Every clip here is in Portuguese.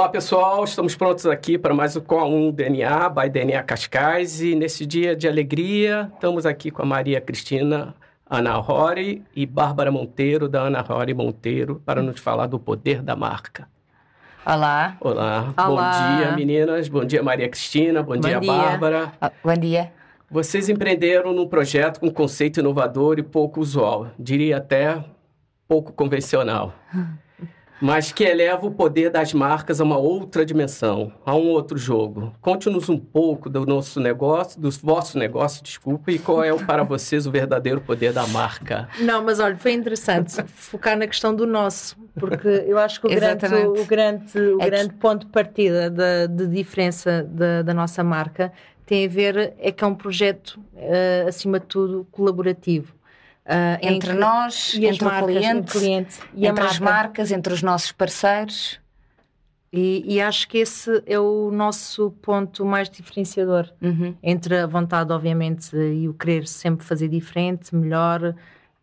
Olá pessoal, estamos prontos aqui para mais um Com um DNA, by DNA Cascais. E nesse dia de alegria, estamos aqui com a Maria Cristina Ana Rory e Bárbara Monteiro, da Ana Rory Monteiro, para nos falar do poder da marca. Olá. Olá. Olá. Bom dia, meninas. Bom dia, Maria Cristina. Bom, Bom dia, dia. Bárbara. Ah, Bom dia. Vocês empreenderam num projeto com conceito inovador e pouco usual, diria até pouco convencional, mas que eleva o poder das marcas a uma outra dimensão, a um outro jogo. Conte-nos um pouco do nosso negócio, do vosso negócio, desculpa, e qual é o, para vocês o verdadeiro poder da marca. Não, mas olha, foi interessante focar na questão do nosso, porque eu acho que o grande, o grande, o É que- grande ponto de partida da, de diferença da, da nossa marca tem a ver, é que é um projeto, eh, acima de tudo, colaborativo. Em Entre que- nós, e as entre marcas, o cliente, o cliente e entre as marca. marcas, entre os nossos parceiros. E, e acho que esse é o nosso ponto mais diferenciador. Uhum. entre a vontade, obviamente, e o querer sempre fazer diferente, melhor,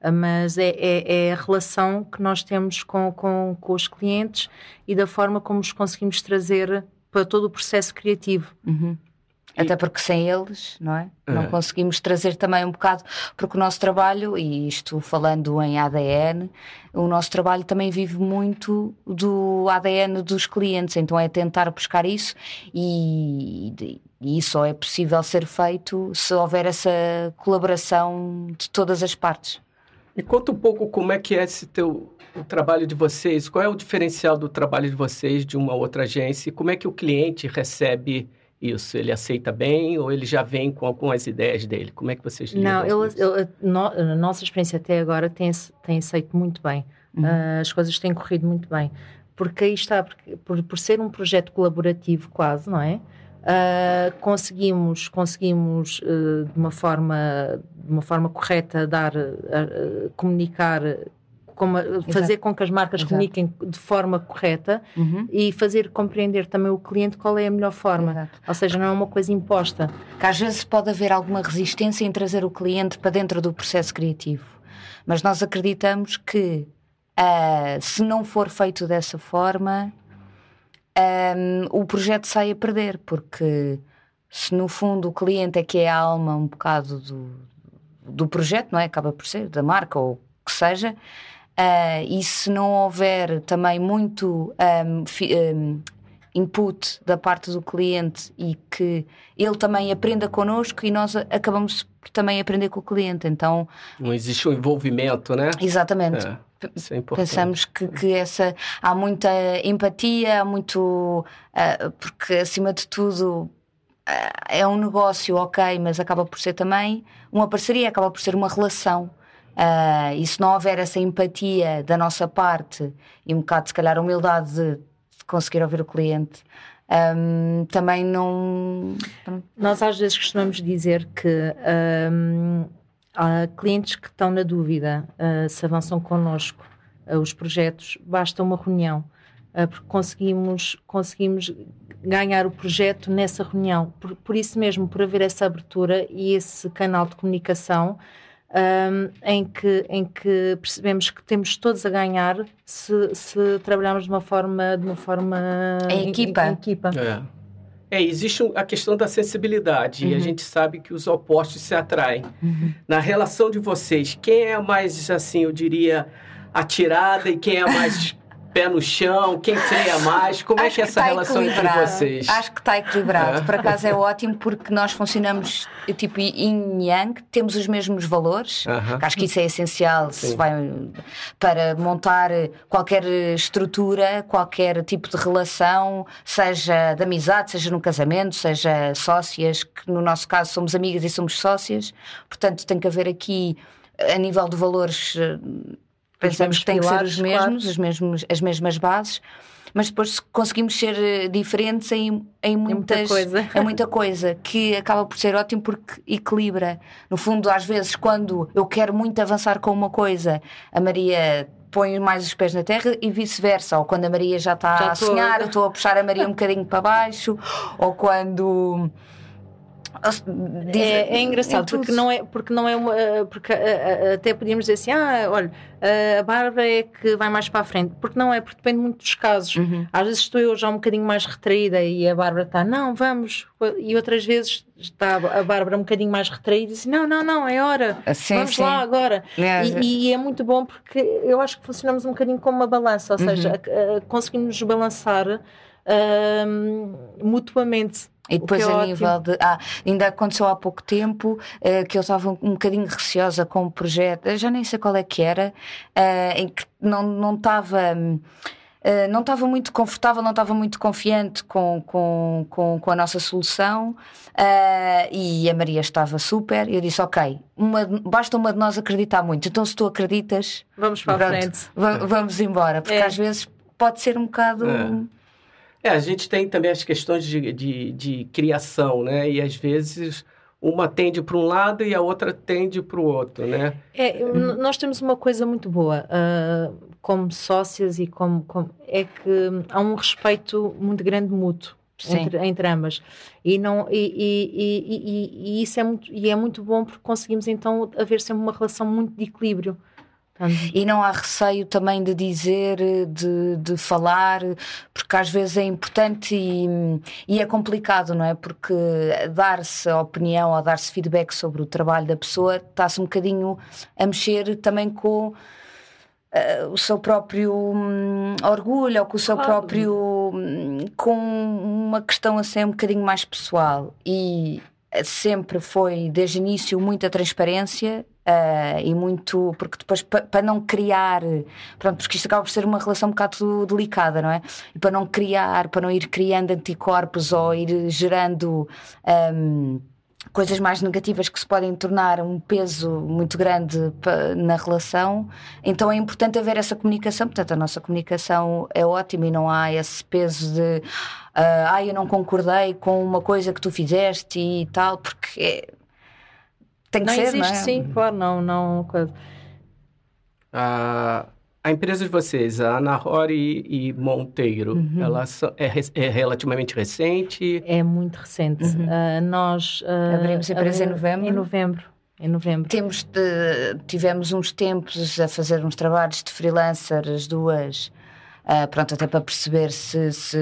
ah, mas é, é- é a relação que nós temos com, com, com os clientes e da forma como os conseguimos trazer para todo o processo criativo. Uhum. Até porque sem eles, não é? É. Não conseguimos trazer também um bocado, porque o nosso trabalho, e isto falando em ADN, o nosso trabalho também vive muito do ADN dos clientes, então é tentar buscar isso e, e isso só é possível ser feito se houver essa colaboração de todas as partes. Me conta um pouco como é que é esse teu, o trabalho de vocês, qual é o diferencial do trabalho de vocês de uma outra agência e como é que o cliente recebe isso? Ele aceita bem ou ele já vem com algumas ideias dele? Como é que vocês lidam Não, isso? ele- no- a nossa experiência até agora tem, tem aceito muito bem. Uhum. Ah, as coisas têm corrido muito bem. Porque aí está, porque, por, por ser um projeto colaborativo quase, não é? Ah, conseguimos, conseguimos eh, de, uma forma, de uma forma correta dar, comunicar, como, fazer com que as marcas Exato. comuniquem de forma correta Uhum. e fazer compreender também o cliente qual é a melhor forma. Exato. Ou seja, não é uma coisa imposta. que às vezes pode haver alguma resistência em trazer o cliente para dentro do processo criativo. Mas nós acreditamos que ah, se não for feito dessa forma, ahm, o projeto sai a perder, porque se no fundo o cliente é que é a alma um bocado do, do projeto, não é? Acaba por ser, da marca ou o que seja. Ah, e se não houver também muito fi- ahm, input da parte do cliente e que ele também aprenda connosco e nós acabamos por também aprender com o cliente. Então, Não existe um envolvimento, né? exatamente. É, é. Pensamos que, que essa há muita empatia, há muito ah, porque acima de tudo ah, é um negócio, ok, mas acaba por ser também uma parceria, acaba por ser uma relação. Ah, e se não houver essa empatia da nossa parte e um bocado, se calhar, humildade de, de conseguir ouvir o cliente, ahm, também não. Nós às vezes costumamos dizer que hum, há clientes que estão na dúvida uh, se avançam connosco uh, os projetos, basta uma reunião, uh, porque conseguimos, conseguimos ganhar o projeto nessa reunião. Por, por isso mesmo, por haver essa abertura e esse canal de comunicação. Hum, em, que, em que percebemos que temos todos a ganhar se, se trabalharmos de uma forma de uma forma Em equipa. em equipa. É. É, existe um- a questão da sensibilidade e a Uhum. gente sabe que os opostos se atraem. Na relação de vocês, quem é mais, assim, eu diria, atirada e quem é mais pé no chão, quem freia mais? Como é Acho que é essa está relação entre vocês? Acho que está equilibrado. É. Por acaso é ótimo porque nós funcionamos tipo yin yang, temos os mesmos valores. Aham. que Acho que isso é essencial se vai, para montar qualquer estrutura, qualquer tipo de relação, seja de amizade, seja num casamento, seja sócias, que no nosso caso somos amigas e somos sócias. Portanto, tem que haver aqui, a nível de valores, pensamos que tem que ser os mesmos, claro. os mesmos, as mesmas bases. Mas depois conseguimos ser eh, diferentes em, em muita muitas coisa. é muita coisa que acaba por ser ótimo porque equilibra. No fundo, às vezes, quando eu quero muito avançar com uma coisa, a Maria põe mais os pés na terra e vice-versa. Ou quando a Maria já está Já a sonhar, eu estou a puxar a Maria um bocadinho para baixo. Ou quando. É, é engraçado, porque não é, porque não é uma. Porque até podíamos dizer assim: ah, olha, a Bárbara é que vai mais para a frente. Porque não é, porque depende muito dos casos. Uhum. Às vezes estou eu já um bocadinho mais retraída e a Bárbara está, não, vamos. E outras vezes está a Bárbara um bocadinho mais retraída e diz não, não, não, é hora. Ah, sim, vamos sim. lá agora. É, e, e, é muito bom porque eu acho que funcionamos um bocadinho como uma balança, ou uhum. seja, conseguimos balançar uh, mutuamente. E depois é a ótimo. nível de. Ah, ainda aconteceu há pouco tempo uh, que eu estava um, um bocadinho receosa com o projeto, já nem sei qual é que era, uh, em que não, não estava. Uh, não estava muito confortável, não estava muito confiante com, com, com, com a nossa solução uh, e a Maria estava super. Eu disse: Ok, uma, basta uma de nós acreditar muito. Então, se tu acreditas, vamos para pronto, a frente, vamos embora, porque é. às vezes pode ser um bocado. É. É, a gente tem também as questões de, de, de criação, né? E às vezes uma tende para um lado e a outra tende para o outro, né? É, nós temos uma coisa muito boa uh, como sócias e como, como, é que há um respeito muito grande mútuo entre, entre, ambas e não e, e, e, e, isso é muito e é muito bom porque conseguimos então haver sempre uma relação muito de equilíbrio e não há receio também de dizer, de, de falar, porque às vezes é importante e, e é complicado, não é? Porque dar-se opinião ou dar-se feedback sobre o trabalho da pessoa está-se um bocadinho a mexer também com. Uh, o seu próprio um, orgulho ou com o seu claro. próprio um, com uma questão assim um bocadinho mais pessoal e sempre foi desde o início muita transparência Uh, e muito. Porque depois, para pa não criar. Pronto, porque isto acaba por ser uma relação um bocado delicada, não é? E para não criar, para não ir criando anticorpos ou ir gerando. Um, coisas mais negativas que se podem tornar um peso muito grande na relação, então é importante haver essa comunicação. Portanto, a nossa comunicação é ótima e não há esse peso de uh, ah, eu não concordei com uma coisa que tu fizeste e tal, porque é, tem que não ser, existe, não é? sim, claro, não. não a, a empresa de vocês, a Ana Rory e Monteiro, uhum. ela é, é, relativamente recente? É muito recente. Uhum. Uh, nós uh, abrimos a empresa em novembro. Em novembro. Em novembro. Temos de, tivemos uns tempos a fazer uns trabalhos de freelancer, as duas, uh, pronto, até para perceber se, se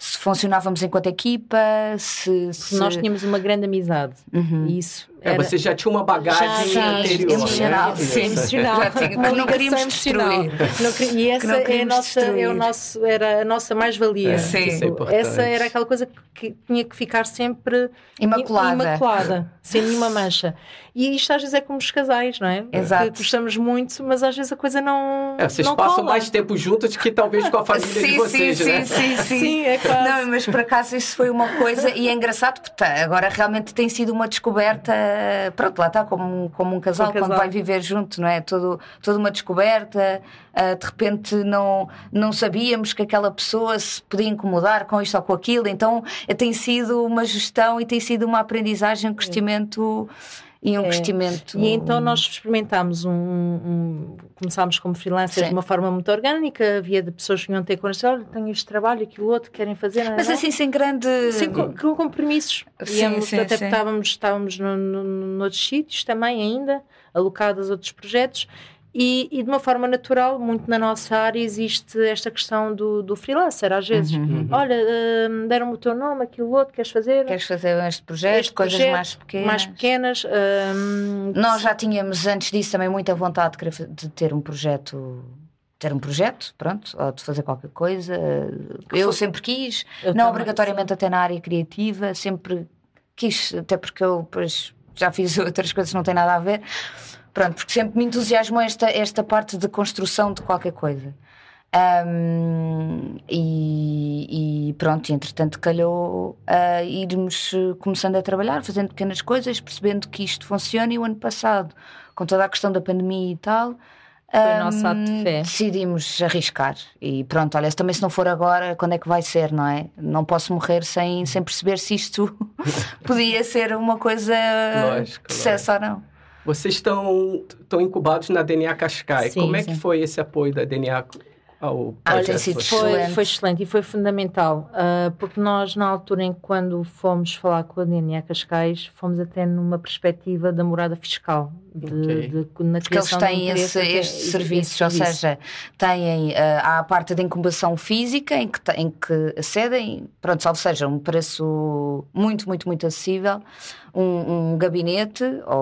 se funcionávamos enquanto equipa, se, se... Nós tínhamos uma grande amizade. Uhum. E isso é, você já tinha uma bagagem já, anterior, emocional, né? sim, emocional. Já tinha, não queríamos destruir. Não, e essa é a nossa, é o nosso, era a nossa mais-valia. É, sim. É essa era aquela coisa que tinha que ficar sempre imaculada, imaculada sem nenhuma mancha. E isto às vezes é como os casais, não é? Exato. Que gostamos muito, mas às vezes a coisa não. É, vocês não passam cola. mais tempo juntos que talvez com a família sim, de vocês, sim, né? Sim, sim, sim. sim é quase. Não, mas por acaso isso foi uma coisa, e é engraçado porque tá, agora realmente tem sido uma descoberta pronto, lá está, como, como um casal, um casal. quando vai viver junto, não é? Todo, toda uma descoberta, uh, de repente não, não sabíamos que aquela pessoa se podia incomodar com isto ou com aquilo, então eh, tem sido uma gestão e tem sido uma aprendizagem, um crescimento e um é. crescimento. E então nós experimentámos um. um começámos como freelancers de uma forma muito orgânica, havia de pessoas que vinham ter connosco, olha, tenho este trabalho, aquilo outro, querem fazer. Mas não? assim, sem grande. Sem, com, com compromissos. Sim, Íamos, sim, até sim. estávamos, estávamos no, no, noutros sítios também ainda, alocados a outros projetos. E, e, de uma forma natural, muito na nossa área, existe esta questão do, do freelancer, às vezes. Uhum. uhum. Olha, uh, deram-me o teu nome, aquilo outro, queres fazer? Queres fazer este projeto, este coisas projeto, mais pequenas. Mais pequenas. Uh, Nós já tínhamos, antes disso, também muita vontade de, ter um projeto ter um projeto, pronto, ou de fazer qualquer coisa. Eu sempre quis, eu não obrigatoriamente até na área criativa, sempre quis, até porque eu depois já fiz outras coisas que não têm nada a ver. Pronto, porque sempre me entusiasmou esta, esta parte de construção de qualquer coisa. Um, e, e, pronto, entretanto calhou a irmos começando a trabalhar, fazendo pequenas coisas, percebendo que isto funciona. E o ano passado, com toda a questão da pandemia e tal, um. Decidimos arriscar. E pronto, olha, também se não for agora, quando é que vai ser, não é? Não posso morrer sem, sem perceber se isto podia ser uma coisa lógico, de sucesso ou não. Vocês estão, estão incubados na DNA Cascai. Sim, Como é sim. que foi esse apoio da DNA? Ao Ah, projeto? tem sido Foi, Excelente. foi excelente e foi fundamental, ah, porque nós, na altura em que quando fomos falar com a DNA Cascais, fomos até numa perspectiva da morada fiscal, de, Ok. de- na Porque eles têm esse, até- estes esse serviços, ou serviço. seja, têm há a parte da incubação física em que, em que acedem, pronto, ou seja, um preço muito, muito, muito acessível, um, um gabinete ou,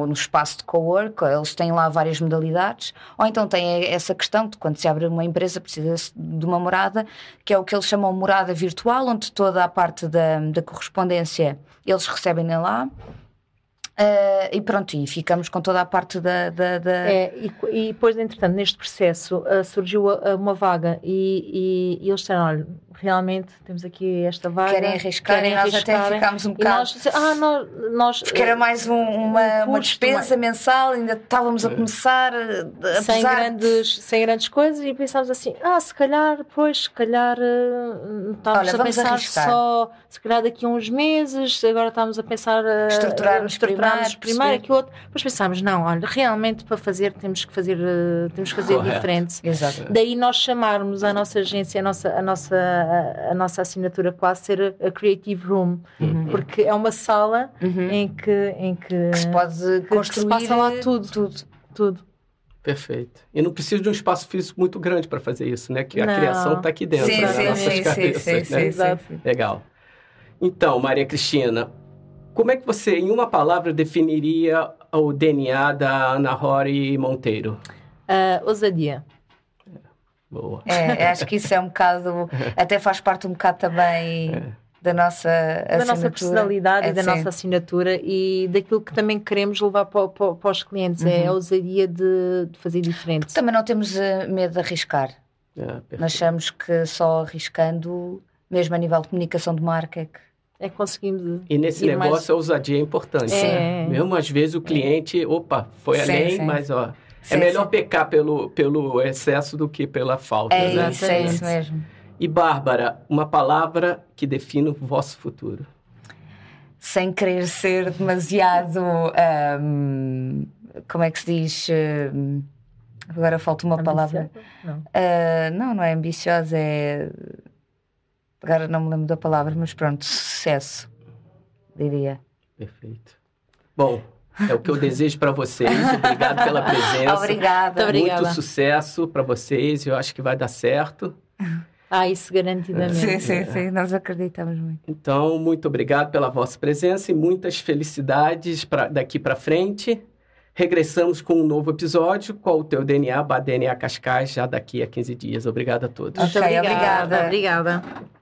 ou no espaço de co-work, eles têm lá várias modalidades, ou então têm essa questão de quando se abre uma empresa precisa-se de uma morada, que é o que eles chamam morada virtual, onde toda a parte da, da correspondência eles recebem lá. Eh, e pronto, e ficamos com toda a parte da, da- da- É, e, e depois, entretanto, neste processo ah, surgiu uma vaga e, e- e eles disseram: olha, realmente temos aqui esta vaga. Querem arriscar e nós até arriscarem." ficámos um bocado. nós, ah, nós, nós Porque era mais um- uma, um uma despesa mensal, ainda estávamos a começar, eh, sem grandes, sem grandes coisas e pensámos assim, ah, se calhar, pois, se calhar eh, estávamos Olha, a pensar arriscar. só, se calhar daqui a uns meses, agora estamos a pensar a Estruturar-nos estruturar-nos primeiro, primeiro, aqui outro, depois pensámos, não, olha, realmente para fazer temos que fazer, eh, temos que fazer Correto. diferente. Exato. Daí nós chamarmos a nossa agência, a nossa, a nossa, a, a nossa assinatura quase ser a Creative Room, porque é uma sala Uhum. em que, em que, Que se pode que se construir passa lá tudo. tudo. tudo. Perfeito. E não precisa de um espaço físico muito grande para fazer isso, né? Que a Não. criação está aqui dentro Sim, das sim, nossas sim, cabeças, sim, né? sim, Exato. sim. Legal. Então, Maria Cristina, como é que você, em uma palavra, definiria o DNA da Ana Rory Monteiro? Ah, ousadia. Boa. É, acho que isso é um bocado, até faz parte um bocado também da nossa da nossa assinatura. personalidade É, e da sim. nossa assinatura e daquilo que também queremos levar para, para- para os clientes Uhum. é a ousadia de, de fazer diferente. Também não temos eh, medo de arriscar. É. Nós achamos que só arriscando, mesmo a nível de comunicação de marca, é que É que conseguimos. E nesse ir negócio mais- a ousadia é importante. Sim. né? Mesmo às vezes o cliente, opa, foi Sim, além, sim. mas ó, é melhor pecar pelo, pelo excesso do que pela falta. é né? isso, é isso mesmo. E Bárbara, uma palavra que define o vosso futuro. sem querer ser demasiado. ahm, como é que se diz? ahm, agora falta uma palavra. Não. Ah, não, não é ambiciosa, é. Agora não me lembro da palavra, mas pronto, sucesso, diria. Perfeito. Bom, é o que eu desejo para vocês. Obrigado pela presença. Obrigada. Muito obrigada. Muito sucesso para vocês. Eu acho que vai dar certo. Ah, isso garantidamente. Sim, sim, sim, nós acreditamos muito. Então, muito obrigado pela vossa presença e muitas felicidades pra, daqui para frente. Regressamos com um novo episódio com o teu DNA, DNA Cascais, já daqui a 15 dias. Obrigado a todos. Muito obrigada. obrigada. Obrigada.